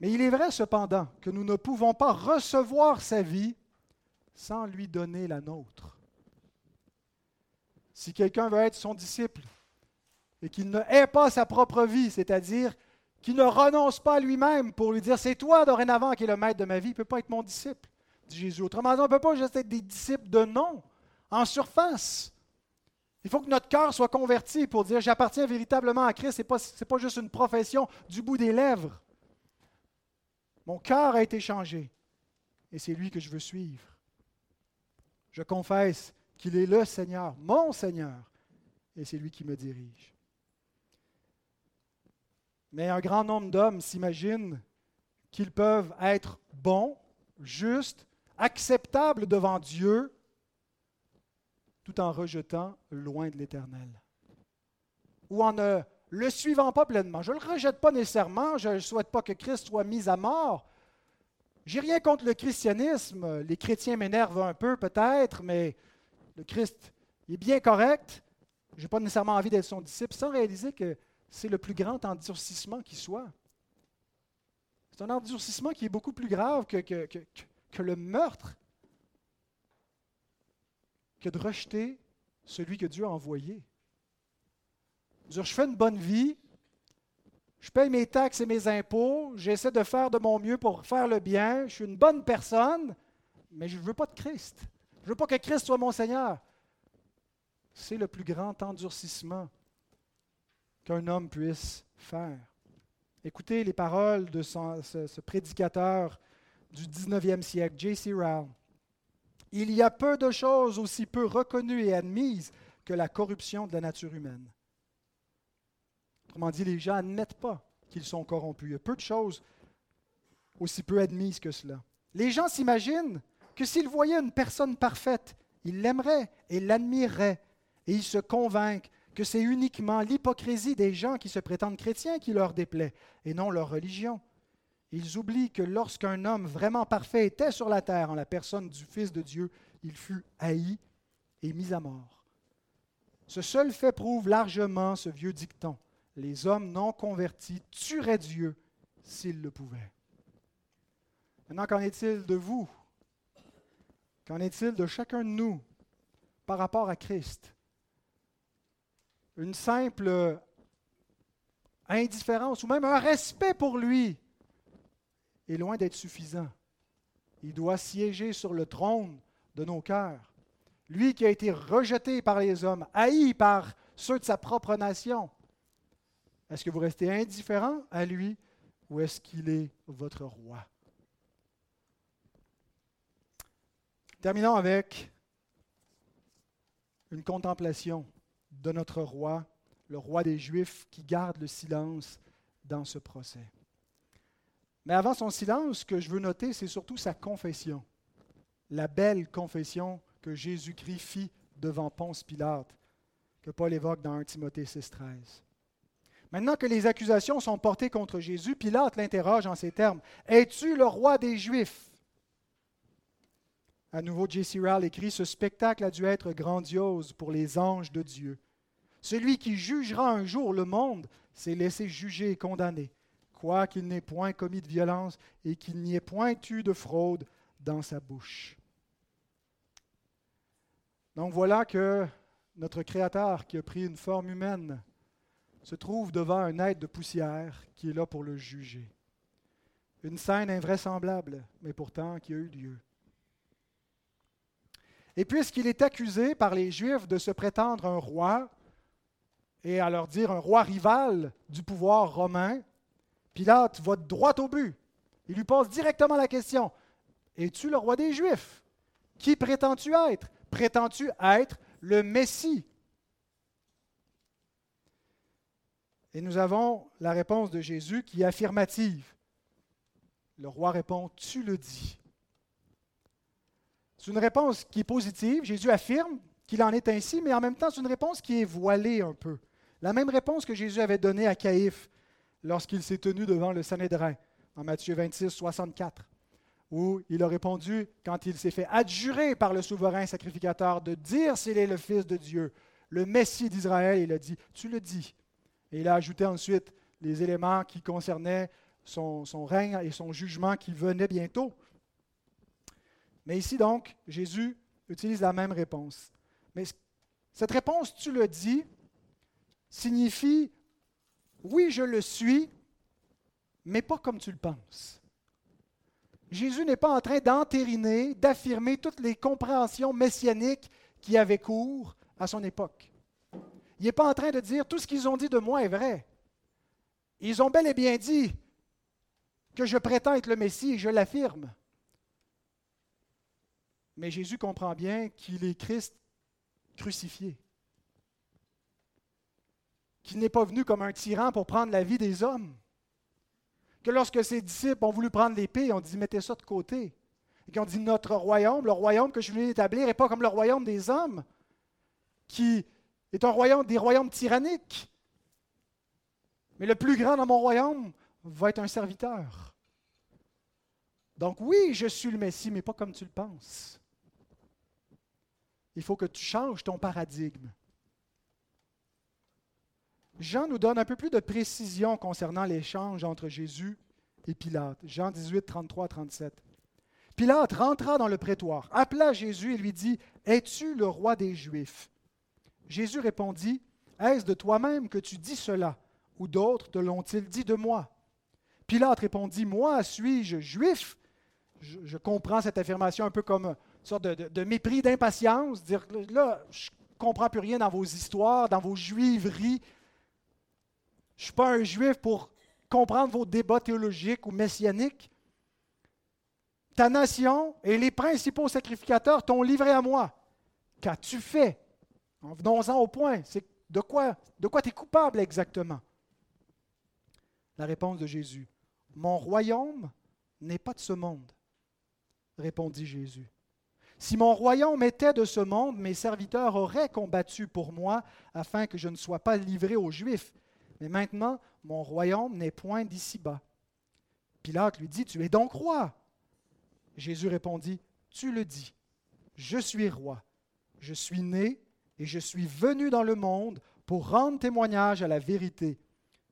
Mais il est vrai cependant que nous ne pouvons pas recevoir sa vie sans lui donner la nôtre. Si quelqu'un veut être son disciple et qu'il ne hait pas sa propre vie, c'est-à-dire qu'il ne renonce pas à lui-même pour lui dire c'est toi dorénavant qui es le maître de ma vie, il ne peut pas être mon disciple, dit Jésus. Autrement dit, on ne peut pas juste être des disciples de nom, en surface. Il faut que notre cœur soit converti pour dire j'appartiens véritablement à Christ. Ce n'est pas, juste une profession du bout des lèvres. Mon cœur a été changé et c'est lui que je veux suivre. Je confesse qu'il est le Seigneur, mon Seigneur, et c'est lui qui me dirige. Mais un grand nombre d'hommes s'imaginent qu'ils peuvent être bons, justes, acceptables devant Dieu tout en rejetant loin de l'Éternel. Ou en ne le suivant pas pleinement. Je ne le rejette pas nécessairement, je ne souhaite pas que Christ soit mis à mort. J'ai rien contre le christianisme. Les chrétiens m'énervent un peu peut-être, mais le Christ est bien correct. Je n'ai pas nécessairement envie d'être son disciple sans réaliser que c'est le plus grand endurcissement qui soit. C'est un endurcissement qui est beaucoup plus grave que, le meurtre que de rejeter celui que Dieu a envoyé. Je fais une bonne vie, je paye mes taxes et mes impôts, j'essaie de faire de mon mieux pour faire le bien, je suis une bonne personne, mais je ne veux pas de Christ. Je ne veux pas que Christ soit mon Seigneur. C'est le plus grand endurcissement qu'un homme puisse faire. Écoutez les paroles de ce, prédicateur du 19e siècle, J.C. Rowell. Il y a peu de choses aussi peu reconnues et admises que la corruption de la nature humaine. Autrement dit, les gens n'admettent pas qu'ils sont corrompus. Il y a peu de choses aussi peu admises que cela. Les gens s'imaginent que s'ils voyaient une personne parfaite, ils l'aimeraient et l'admireraient, et ils se convainquent que c'est uniquement l'hypocrisie des gens qui se prétendent chrétiens qui leur déplaît, et non leur religion. Ils oublient que lorsqu'un homme vraiment parfait était sur la terre en la personne du Fils de Dieu, il fut haï et mis à mort. Ce seul fait prouve largement ce vieux dicton. Les hommes non convertis tueraient Dieu s'ils le pouvaient. Maintenant, qu'en est-il de vous? Qu'en est-il de chacun de nous par rapport à Christ? Une simple indifférence ou même un respect pour lui est loin d'être suffisant. Il doit siéger sur le trône de nos cœurs. Lui qui a été rejeté par les hommes, haï par ceux de sa propre nation. Est-ce que vous restez indifférent à lui ou est-ce qu'il est votre roi? Terminons avec une contemplation de notre roi, le roi des Juifs, qui garde le silence dans ce procès. Mais avant son silence, ce que je veux noter, c'est surtout sa confession, la belle confession que Jésus-Christ fit devant Ponce Pilate, que Paul évoque dans 1 Timothée 6,13. Maintenant que les accusations sont portées contre Jésus, Pilate l'interroge en ces termes Es-tu le roi des Juifs? À nouveau, J.C. Rowell écrit Ce spectacle a dû être grandiose pour les anges de Dieu. Celui qui jugera un jour le monde s'est laissé juger et condamner, quoiqu'il n'ait point commis de violence et qu'il n'y ait point eu de fraude dans sa bouche. Donc voilà que notre Créateur, qui a pris une forme humaine, se trouve devant un être de poussière qui est là pour le juger. Une scène invraisemblable, mais pourtant qui a eu lieu. Et puisqu'il est accusé par les Juifs de se prétendre un roi, et à leur dire un roi rival du pouvoir romain, Pilate va droit au but. Il lui pose directement la question Es-tu le roi des Juifs? Qui prétends-tu être? Prétends-tu être le Messie? Et nous avons la réponse de Jésus qui est affirmative. Le roi répond Tu le dis. C'est une réponse qui est positive. Jésus affirme qu'il en est ainsi, mais en même temps, c'est une réponse qui est voilée un peu. La même réponse que Jésus avait donnée à Caïphe lorsqu'il s'est tenu devant le Sanhédrin, en Matthieu 26, 64, où il a répondu, quand il s'est fait adjurer par le souverain sacrificateur de dire s'il est le Fils de Dieu, le Messie d'Israël, il a dit, tu le dis. Et il a ajouté ensuite les éléments qui concernaient son, son règne et son jugement qui venait bientôt. Mais ici, donc, Jésus utilise la même réponse. Mais cette réponse, tu le dis, signifie oui, je le suis, mais pas comme tu le penses. Jésus n'est pas en train d'entériner, d'affirmer toutes les compréhensions messianiques qui avaient cours à son époque. Il n'est pas en train de dire tout ce qu'ils ont dit de moi est vrai. Ils ont bel et bien dit que je prétends être le Messie et je l'affirme. Mais Jésus comprend bien qu'il est Christ crucifié. Qu'il n'est pas venu comme un tyran pour prendre la vie des hommes. Que lorsque ses disciples ont voulu prendre l'épée, on dit mettez ça de côté. Et qu'ils ont dit notre royaume, le royaume que je viens d'établir, n'est pas comme le royaume des hommes, qui est un royaume des royaumes tyranniques. Mais le plus grand dans mon royaume va être un serviteur. Donc oui, je suis le Messie, mais pas comme tu le penses. Il faut que tu changes ton paradigme. Jean nous donne un peu plus de précision concernant l'échange entre Jésus et Pilate. Jean 18, 33 37. Pilate rentra dans le prétoire, appela Jésus et lui dit Es-tu le roi des Juifs? Jésus répondit Est-ce de toi-même que tu dis cela Ou d'autres te l'ont-ils dit de moi? Pilate répondit Moi, suis-je juif? Je, comprends cette affirmation un peu comme sorte de, mépris, d'impatience, dire là, je comprends plus rien dans vos histoires, dans vos juiveries. Je ne suis pas un juif pour comprendre vos débats théologiques ou messianiques. ta nation et les principaux sacrificateurs t'ont livré à moi. Qu'as-tu fait? Venons-en au point. C'est de quoi, de quoi tu es coupable exactement? La réponse de Jésus. Mon royaume n'est pas de ce monde, répondit Jésus. Si mon royaume était de ce monde, mes serviteurs auraient combattu pour moi afin que je ne sois pas livré aux Juifs. Mais maintenant, mon royaume n'est point d'ici-bas. Pilate lui dit, Tu es donc roi. Jésus répondit, Tu le dis, je suis roi. Je suis né et je suis venu dans le monde pour rendre témoignage à la vérité.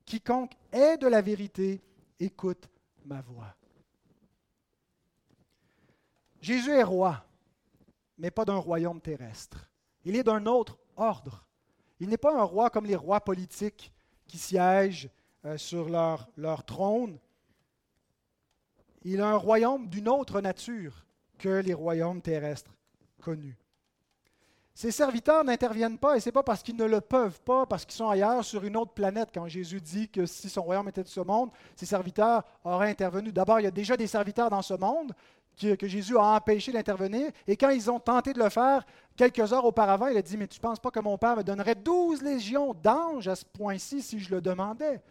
Quiconque est de la vérité, écoute ma voix. Jésus est roi, mais pas d'un royaume terrestre. Il est d'un autre ordre. Il n'est pas un roi comme les rois politiques qui siègent euh, sur leur, leur trône. Il a un royaume d'une autre nature que les royaumes terrestres connus. Ses serviteurs n'interviennent pas, et ce n'est pas parce qu'ils ne le peuvent pas, parce qu'ils sont ailleurs sur une autre planète. Quand Jésus dit que si son royaume était de ce monde, ses serviteurs auraient intervenu. D'abord, il y a déjà des serviteurs dans ce monde que Jésus a empêché d'intervenir, et quand ils ont tenté de le faire quelques heures auparavant, il a dit, mais tu ne penses pas que mon Père me donnerait douze légions d'anges à ce point-ci si je le demandais?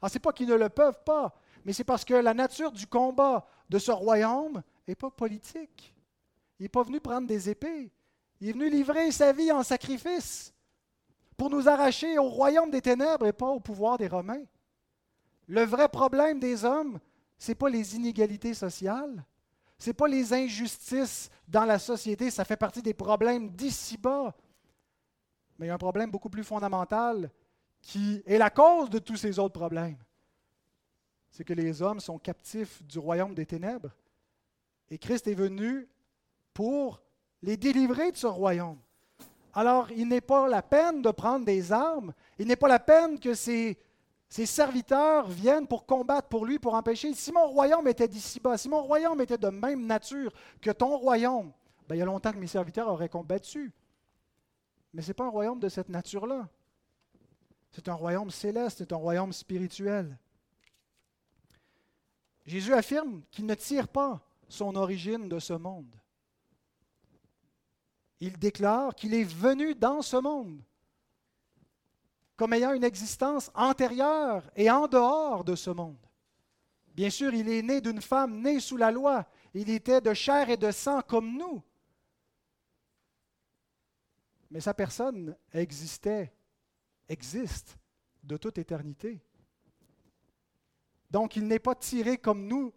Alors, ce n'est pas qu'ils ne le peuvent pas, mais c'est parce que la nature du combat de ce royaume n'est pas politique. Il n'est pas venu prendre des épées. Il est venu livrer sa vie en sacrifice pour nous arracher au royaume des ténèbres et pas au pouvoir des Romains. Le vrai problème des hommes, ce n'est pas les inégalités sociales, ce n'est pas les injustices dans la société, ça fait partie des problèmes d'ici-bas. Mais il y a un problème beaucoup plus fondamental qui est la cause de tous ces autres problèmes. C'est que les hommes sont captifs du royaume des ténèbres. Et Christ est venu pour les délivrer de ce royaume. Alors, il n'est pas la peine de prendre des armes, il n'est pas la peine que ses, serviteurs viennent pour combattre pour lui, pour empêcher. Si mon royaume était d'ici-bas, si mon royaume était de même nature que ton royaume, ben, il y a longtemps que mes serviteurs auraient combattu. Mais ce n'est pas un royaume de cette nature-là. C'est un royaume céleste, c'est un royaume spirituel. Jésus affirme qu'il ne tire pas son origine de ce monde il déclare qu'il est venu dans ce monde comme ayant une existence antérieure et en dehors de ce monde. Bien sûr, il est né d'une femme née sous la loi. Il était de chair et de sang comme nous. Mais sa personne existait, existe de toute éternité. Donc il n'est pas tiré comme nous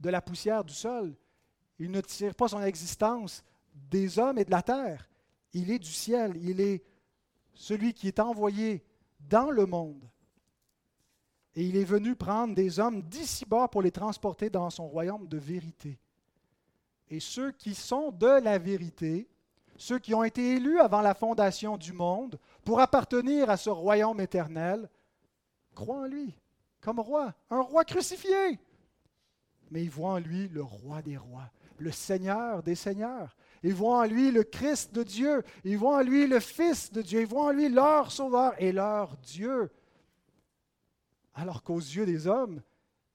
de la poussière du sol. Il ne tire pas son existence des hommes et de la terre. Il est du ciel. Il est celui qui est envoyé dans le monde. Et il est venu prendre des hommes d'ici-bas pour les transporter dans son royaume de vérité. Et ceux qui sont de la vérité, ceux qui ont été élus avant la fondation du monde pour appartenir à ce royaume éternel, croient en lui comme roi, un roi crucifié. Mais ils voient en lui le roi des rois, le Seigneur des seigneurs, ils voient en lui le Christ de Dieu. Ils voient en lui le Fils de Dieu. Ils voient en lui leur Sauveur et leur Dieu. Alors qu'aux yeux des hommes,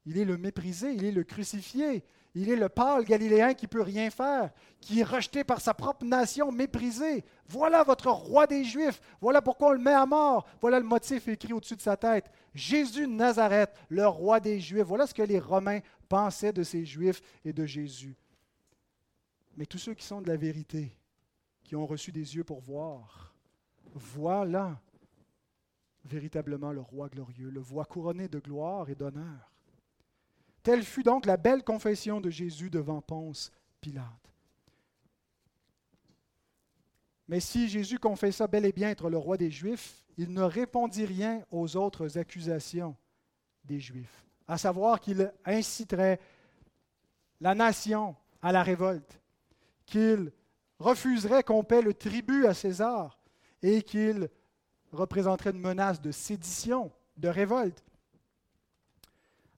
il est le méprisé, il est le crucifié, il est le pâle galiléen qui ne peut rien faire, qui est rejeté par sa propre nation, méprisé. Voilà votre roi des Juifs. Voilà pourquoi on le met à mort. Voilà le motif écrit au-dessus de sa tête. Jésus de Nazareth, le roi des Juifs. Voilà ce que les Romains pensaient de ces Juifs et de Jésus. Mais tous ceux qui sont de la vérité, qui ont reçu des yeux pour voir, voilà véritablement le roi glorieux, le voit couronné de gloire et d'honneur. Telle fut donc la belle confession de Jésus devant Ponce Pilate. Mais si Jésus confessa bel et bien être le roi des Juifs, il ne répondit rien aux autres accusations des Juifs, à savoir qu'il inciterait la nation à la révolte, qu'il refuserait qu'on paie le tribut à César et qu'il représenterait une menace de sédition, de révolte.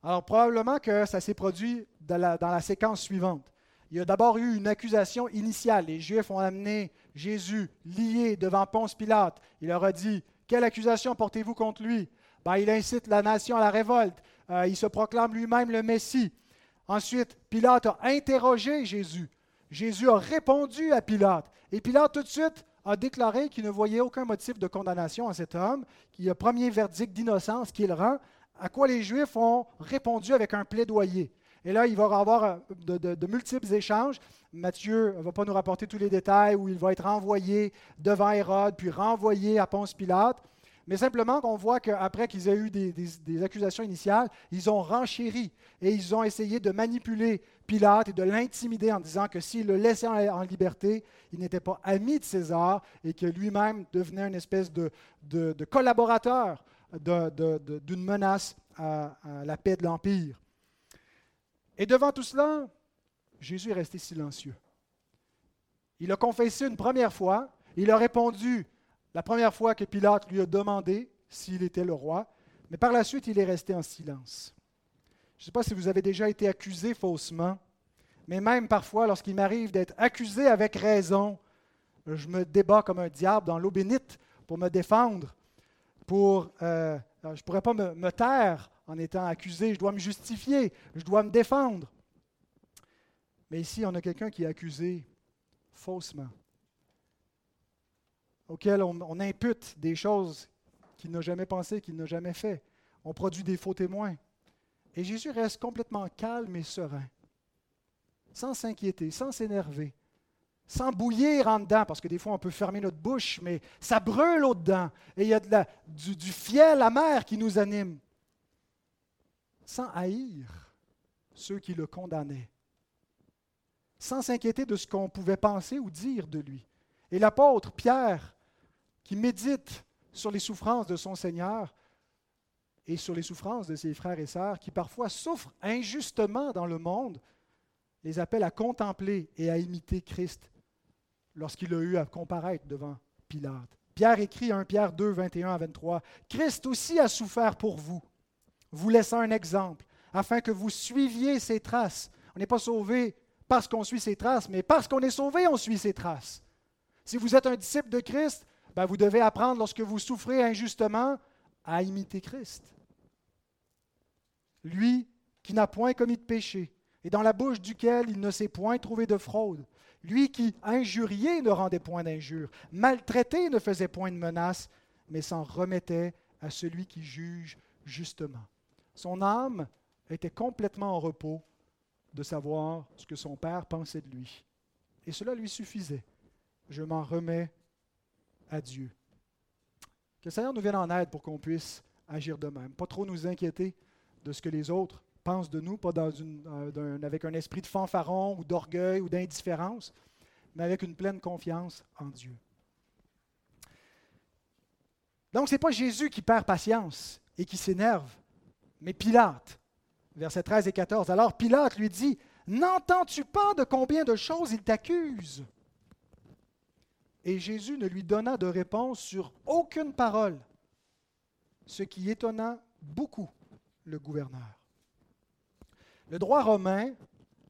Alors probablement que ça s'est produit dans la, séquence suivante. Il y a d'abord eu une accusation initiale. Les Juifs ont amené Jésus lié devant Ponce Pilate. Il leur a dit, quelle accusation portez-vous contre lui? Ben, Il incite la nation à la révolte. Euh, il se proclame lui-même le Messie. Ensuite, Pilate a interrogé Jésus. Jésus a répondu à Pilate. Et Pilate, tout de suite, a déclaré qu'il ne voyait aucun motif de condamnation à cet homme, qu'il y a premier verdict d'innocence qu'il rend, à quoi les Juifs ont répondu avec un plaidoyer. Et là, il va avoir euh, de, multiples échanges. Matthieu ne va pas nous rapporter tous les détails où il va être renvoyé devant Hérode, puis renvoyé à Ponce Pilate. Mais simplement qu'on voit qu'après qu'ils aient eu des, accusations initiales, ils ont renchéri et ils ont essayé de manipuler Pilate et de l'intimider en disant que s'il le laissait en, liberté, il n'était pas ami de César et que lui-même devenait une espèce de, collaborateur d'une menace à, à la paix de l'Empire. Et devant tout cela, Jésus est resté silencieux. Il a confessé une première fois, il a répondu la première fois que Pilate lui a demandé s'il était le roi, mais par la suite, il est resté en silence. Je ne sais pas si vous avez déjà été accusé faussement, mais même parfois, lorsqu'il m'arrive d'être accusé avec raison, je me débat comme un diable dans l'eau bénite pour me défendre. Pour, euh, je ne pourrais pas me, taire en étant accusé, je dois me justifier, je dois me défendre. Mais ici, on a quelqu'un qui est accusé faussement auquel on, impute des choses qu'il n'a jamais pensé, qu'il n'a jamais fait. On produit des faux témoins. Et Jésus reste complètement calme et serein, sans s'inquiéter, sans s'énerver, sans bouillir en dedans, parce que des fois on peut fermer notre bouche, mais ça brûle au-dedans, et il y a du, du fiel amer qui nous anime, sans haïr ceux qui le condamnaient, sans s'inquiéter de ce qu'on pouvait penser ou dire de lui. Et l'apôtre Pierre, qui médite sur les souffrances de son Seigneur et sur les souffrances de ses frères et sœurs, qui parfois souffrent injustement dans le monde, les appelle à contempler et à imiter Christ lorsqu'il a eu à comparaître devant Pilate. Pierre écrit 1 Pierre 2, 21 à 23, Christ aussi a souffert pour vous, vous laissant un exemple, afin que vous suiviez ses traces. On n'est pas sauvé parce qu'on suit ses traces, mais parce qu'on est sauvé, on suit ses traces. Si vous êtes un disciple de Christ, ben, vous devez apprendre lorsque vous souffrez injustement à imiter Christ. Lui qui n'a point commis de péché et dans la bouche duquel il ne s'est point trouvé de fraude. Lui qui, injurié, ne rendait point d'injure, maltraité, ne faisait point de menace, mais s'en remettait à celui qui juge justement. Son âme était complètement en repos de savoir ce que son Père pensait de lui. Et cela lui suffisait je m'en remets à Dieu. Que le Seigneur nous vienne en aide pour qu'on puisse agir de même. Pas trop nous inquiéter de ce que les autres pensent de nous, pas euh, avec un esprit de fanfaron ou d'orgueil ou d'indifférence, mais avec une pleine confiance en Dieu. Donc, ce n'est pas Jésus qui perd patience et qui s'énerve, mais Pilate. Versets 13 et 14. Alors Pilate lui dit, N'entends-tu pas de combien de choses il t'accuse? Et Jésus ne lui donna de réponse sur aucune parole, ce qui étonna beaucoup le gouverneur. Le droit romain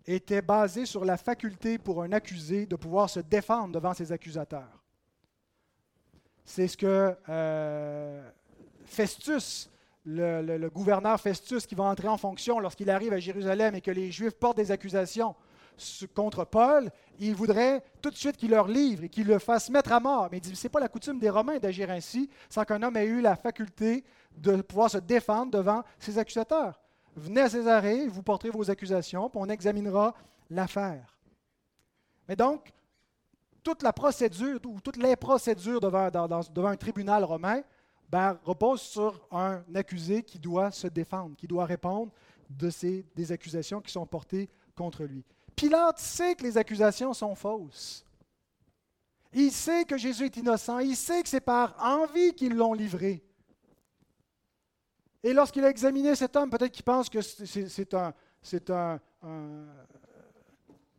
était basé sur la faculté pour un accusé de pouvoir se défendre devant ses accusateurs. C'est ce que euh, Festus, le, le, gouverneur Festus, qui va entrer en fonction lorsqu'il arrive à Jérusalem et que les Juifs portent des accusations, contre Paul, il voudrait tout de suite qu'il leur livre et qu'il le fasse mettre à mort. Mais ce n'est pas la coutume des Romains d'agir ainsi sans qu'un homme ait eu la faculté de pouvoir se défendre devant ses accusateurs. Venez à Césarée, vous porterez vos accusations, puis on examinera l'affaire. Mais donc, toute la procédure, ou toutes les procédures devant, un tribunal romain, ben, reposent sur un accusé qui doit se défendre, qui doit répondre de ces, des accusations qui sont portées contre lui. Pilate sait que les accusations sont fausses. Il sait que Jésus est innocent. Il sait que c'est par envie qu'ils l'ont livré. Et lorsqu'il a examiné cet homme, peut-être qu'il pense que c'est un, un, un,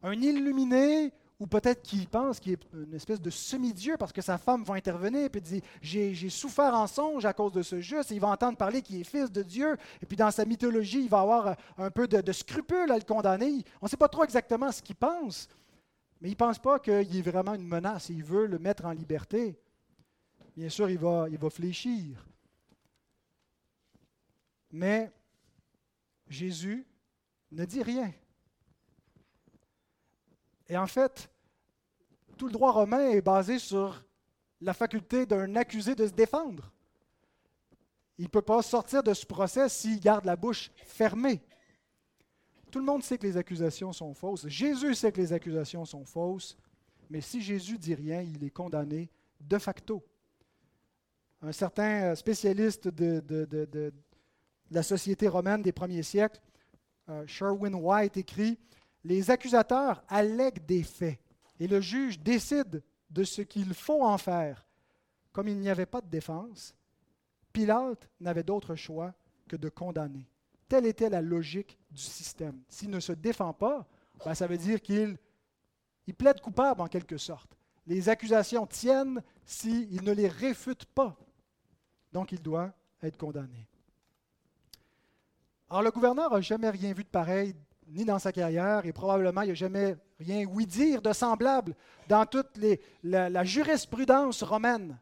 un, illuminé ou peut-être qu'il pense qu'il est une espèce de semi-dieu parce que sa femme va intervenir et dit J'ai souffert en songe à cause de ce juste. Et il va entendre parler qu'il est fils de Dieu. Et puis dans sa mythologie, il va avoir un peu de, scrupule à le condamner. On ne sait pas trop exactement ce qu'il pense, mais il ne pense pas qu'il est vraiment une menace. Il veut le mettre en liberté. Bien sûr, il va, il va fléchir. Mais Jésus ne dit rien Et en fait, tout le droit romain est basé sur la faculté d'un accusé de se défendre. Il ne peut pas sortir de ce procès s'il garde la bouche fermée. Tout le monde sait que les accusations sont fausses. Jésus sait que les accusations sont fausses. Mais si Jésus dit rien, il est condamné de facto. Un certain spécialiste de, la société romaine des premiers siècles, euh, Sherwin White, écrit Les accusateurs allèguent des faits et le juge décide de ce qu'il faut en faire. Comme il n'y avait pas de défense, Pilate n'avait d'autre choix que de condamner. Telle était la logique du système. S'il ne se défend pas, ben, ça veut dire qu'il il plaide coupable en quelque sorte. Les accusations tiennent s'il ne les réfute pas. Donc il doit être condamné. Alors le gouverneur n'a jamais rien vu de pareil, ni dans sa carrière, et probablement il n'a jamais rien ouï dire de semblable dans toute la, jurisprudence romaine.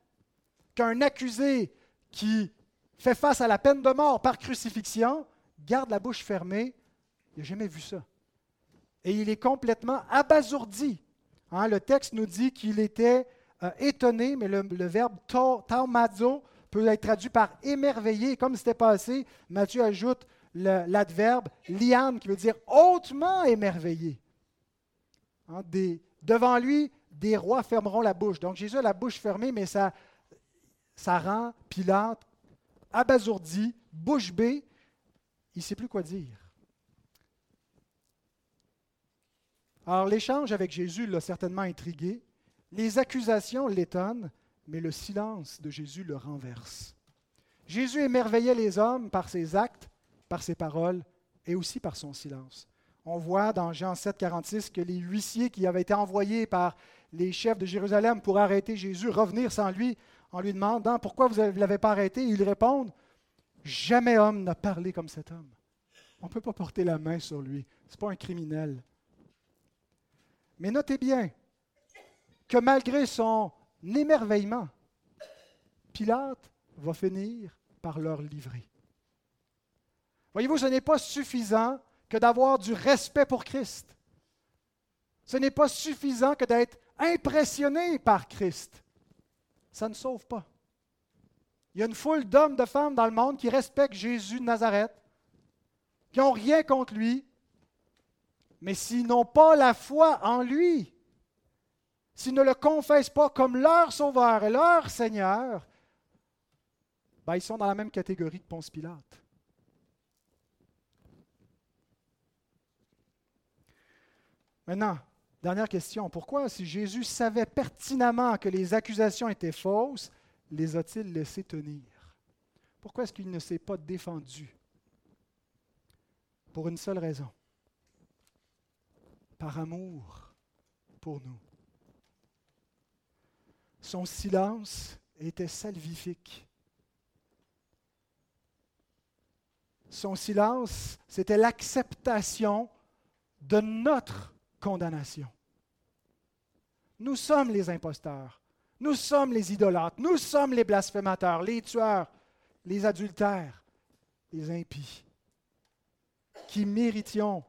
Qu'un accusé qui fait face à la peine de mort par crucifixion garde la bouche fermée, il n'a jamais vu ça. Et il est complètement abasourdi. Hein, le texte nous dit qu'il était euh, étonné, mais le, verbe taumazo peut être traduit par émerveillé. Comme c'était passé, Matthieu ajoute l'adverbe liane, qui veut dire hautement émerveillé. Hein, devant lui, des rois fermeront la bouche. Donc Jésus a la bouche fermée, mais ça, ça rend Pilate abasourdi, bouche bée. Il ne sait plus quoi dire. Alors l'échange avec Jésus l'a certainement intrigué. Les accusations l'étonnent, mais le silence de Jésus le renverse. Jésus émerveillait les hommes par ses actes, par ses paroles et aussi par son silence. On voit dans Jean 7, 46 que les huissiers qui avaient été envoyés par les chefs de Jérusalem pour arrêter Jésus revenir sans lui en lui demandant pourquoi vous ne l'avez pas arrêté. Ils répondent Jamais homme n'a parlé comme cet homme. On ne peut pas porter la main sur lui. Ce n'est pas un criminel. Mais notez bien que malgré son émerveillement, Pilate va finir par leur livrer. Voyez-vous, ce n'est pas suffisant que d'avoir du respect pour Christ. Ce n'est pas suffisant que d'être impressionné par Christ. Ça ne sauve pas. Il y a une foule d'hommes, de femmes dans le monde qui respectent Jésus de Nazareth, qui n'ont rien contre lui, mais s'ils n'ont pas la foi en lui, s'ils ne le confessent pas comme leur Sauveur et leur Seigneur, ben, ils sont dans la même catégorie que Ponce Pilate. Maintenant, dernière question. Pourquoi, si Jésus savait pertinemment que les accusations étaient fausses, les a-t-il laissés tenir? Pourquoi est-ce qu'il ne s'est pas défendu? Pour une seule raison. Par amour pour nous. Son silence était salvifique. Son silence, c'était l'acceptation de notre condamnation. Nous sommes les imposteurs. Nous sommes les idolâtres. Nous sommes les blasphémateurs, les tueurs, les adultères, les impies, qui méritions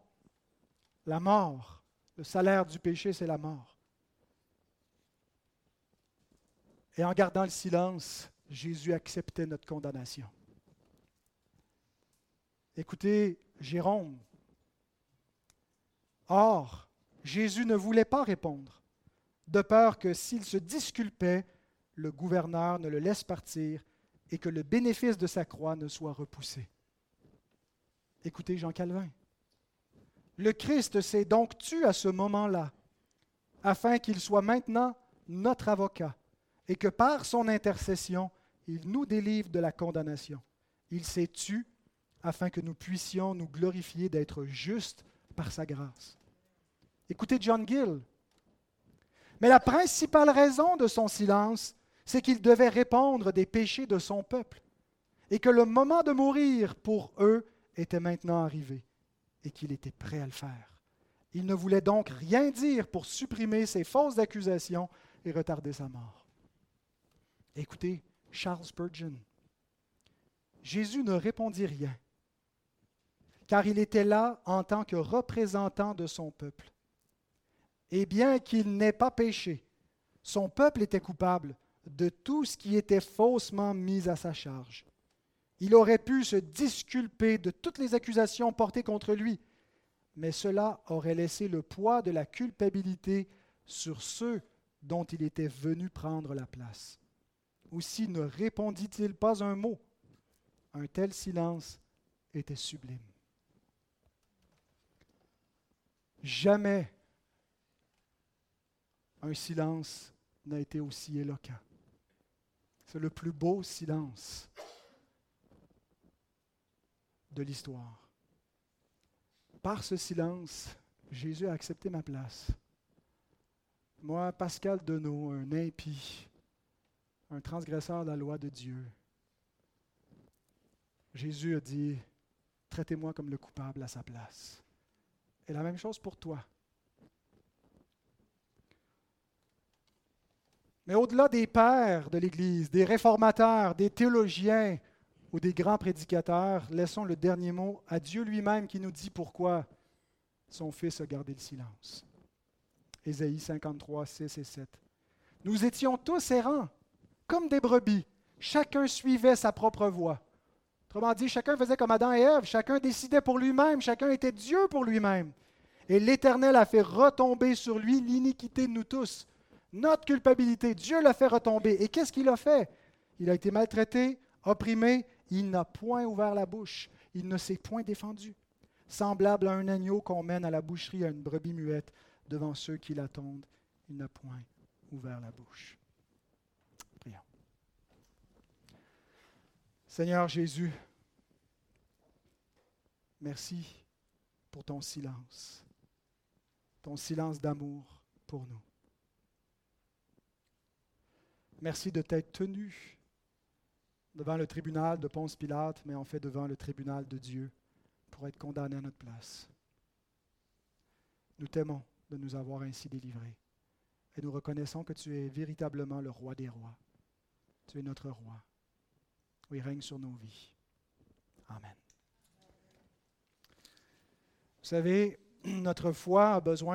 la mort. Le salaire du péché, c'est la mort. Et en gardant le silence, Jésus acceptait notre condamnation. Écoutez, Jérôme. Or, Jésus ne voulait pas répondre, de peur que s'il se disculpait, le gouverneur ne le laisse partir et que le bénéfice de sa croix ne soit repoussé. Écoutez Jean Calvin. Le Christ s'est donc tu à ce moment-là, afin qu'il soit maintenant notre avocat, et que par son intercession, il nous délivre de la condamnation. Il s'est tu afin que nous puissions nous glorifier d'être justes par sa grâce. Écoutez John Gill. Mais la principale raison de son silence, c'est qu'il devait répondre des péchés de son peuple et que le moment de mourir pour eux était maintenant arrivé et qu'il était prêt à le faire. Il ne voulait donc rien dire pour supprimer ses fausses accusations et retarder sa mort. Écoutez, Charles Spurgeon. Jésus ne répondit rien, car il était là en tant que représentant de son peuple Et bien qu'il n'ait pas péché, son peuple était coupable de tout ce qui était faussement mis à sa charge. Il aurait pu se disculper de toutes les accusations portées contre lui, mais cela aurait laissé le poids de la culpabilité sur ceux dont il était venu prendre la place. Aussi ne répondit-il pas un mot. Un tel silence était sublime. Jamais un silence n'a été aussi éloquent. C'est le plus beau silence de l'histoire. Par ce silence, Jésus a accepté ma place. Moi, Pascal Denot, un impie, un transgresseur de la loi de Dieu, Jésus a dit, traitez-moi comme le coupable à sa place. Et la même chose pour toi. Mais au-delà des pères de l'Église, des réformateurs, des théologiens ou des grands prédicateurs, laissons le dernier mot à Dieu lui-même qui nous dit pourquoi son Fils a gardé le silence. Ésaïe 53, 6 et 7. Nous étions tous errants, comme des brebis. Chacun suivait sa propre voie. Autrement dit, chacun faisait comme Adam et Ève, chacun décidait pour lui-même, chacun était Dieu pour lui-même. Et l'Éternel a fait retomber sur lui l'iniquité de nous tous notre culpabilité. Dieu l'a fait retomber. Et qu'est-ce qu'il a fait? Il a été maltraité, opprimé, il n'a point ouvert la bouche, il ne s'est point défendu. Semblable à un agneau qu'on mène à la boucherie à une brebis muette devant ceux qui l'attendent, il n'a point ouvert la bouche. Prions. Seigneur Jésus, merci pour ton silence, ton silence d'amour pour nous. Merci de t'être tenu devant le tribunal de Ponce Pilate, mais en fait devant le tribunal de Dieu pour être condamné à notre place. Nous t'aimons de nous avoir ainsi délivrés et nous reconnaissons que tu es véritablement le roi des rois. Tu es notre roi. Oui, règne sur nos vies. Amen. Vous savez, [CLEARS THROAT] notre foi a besoin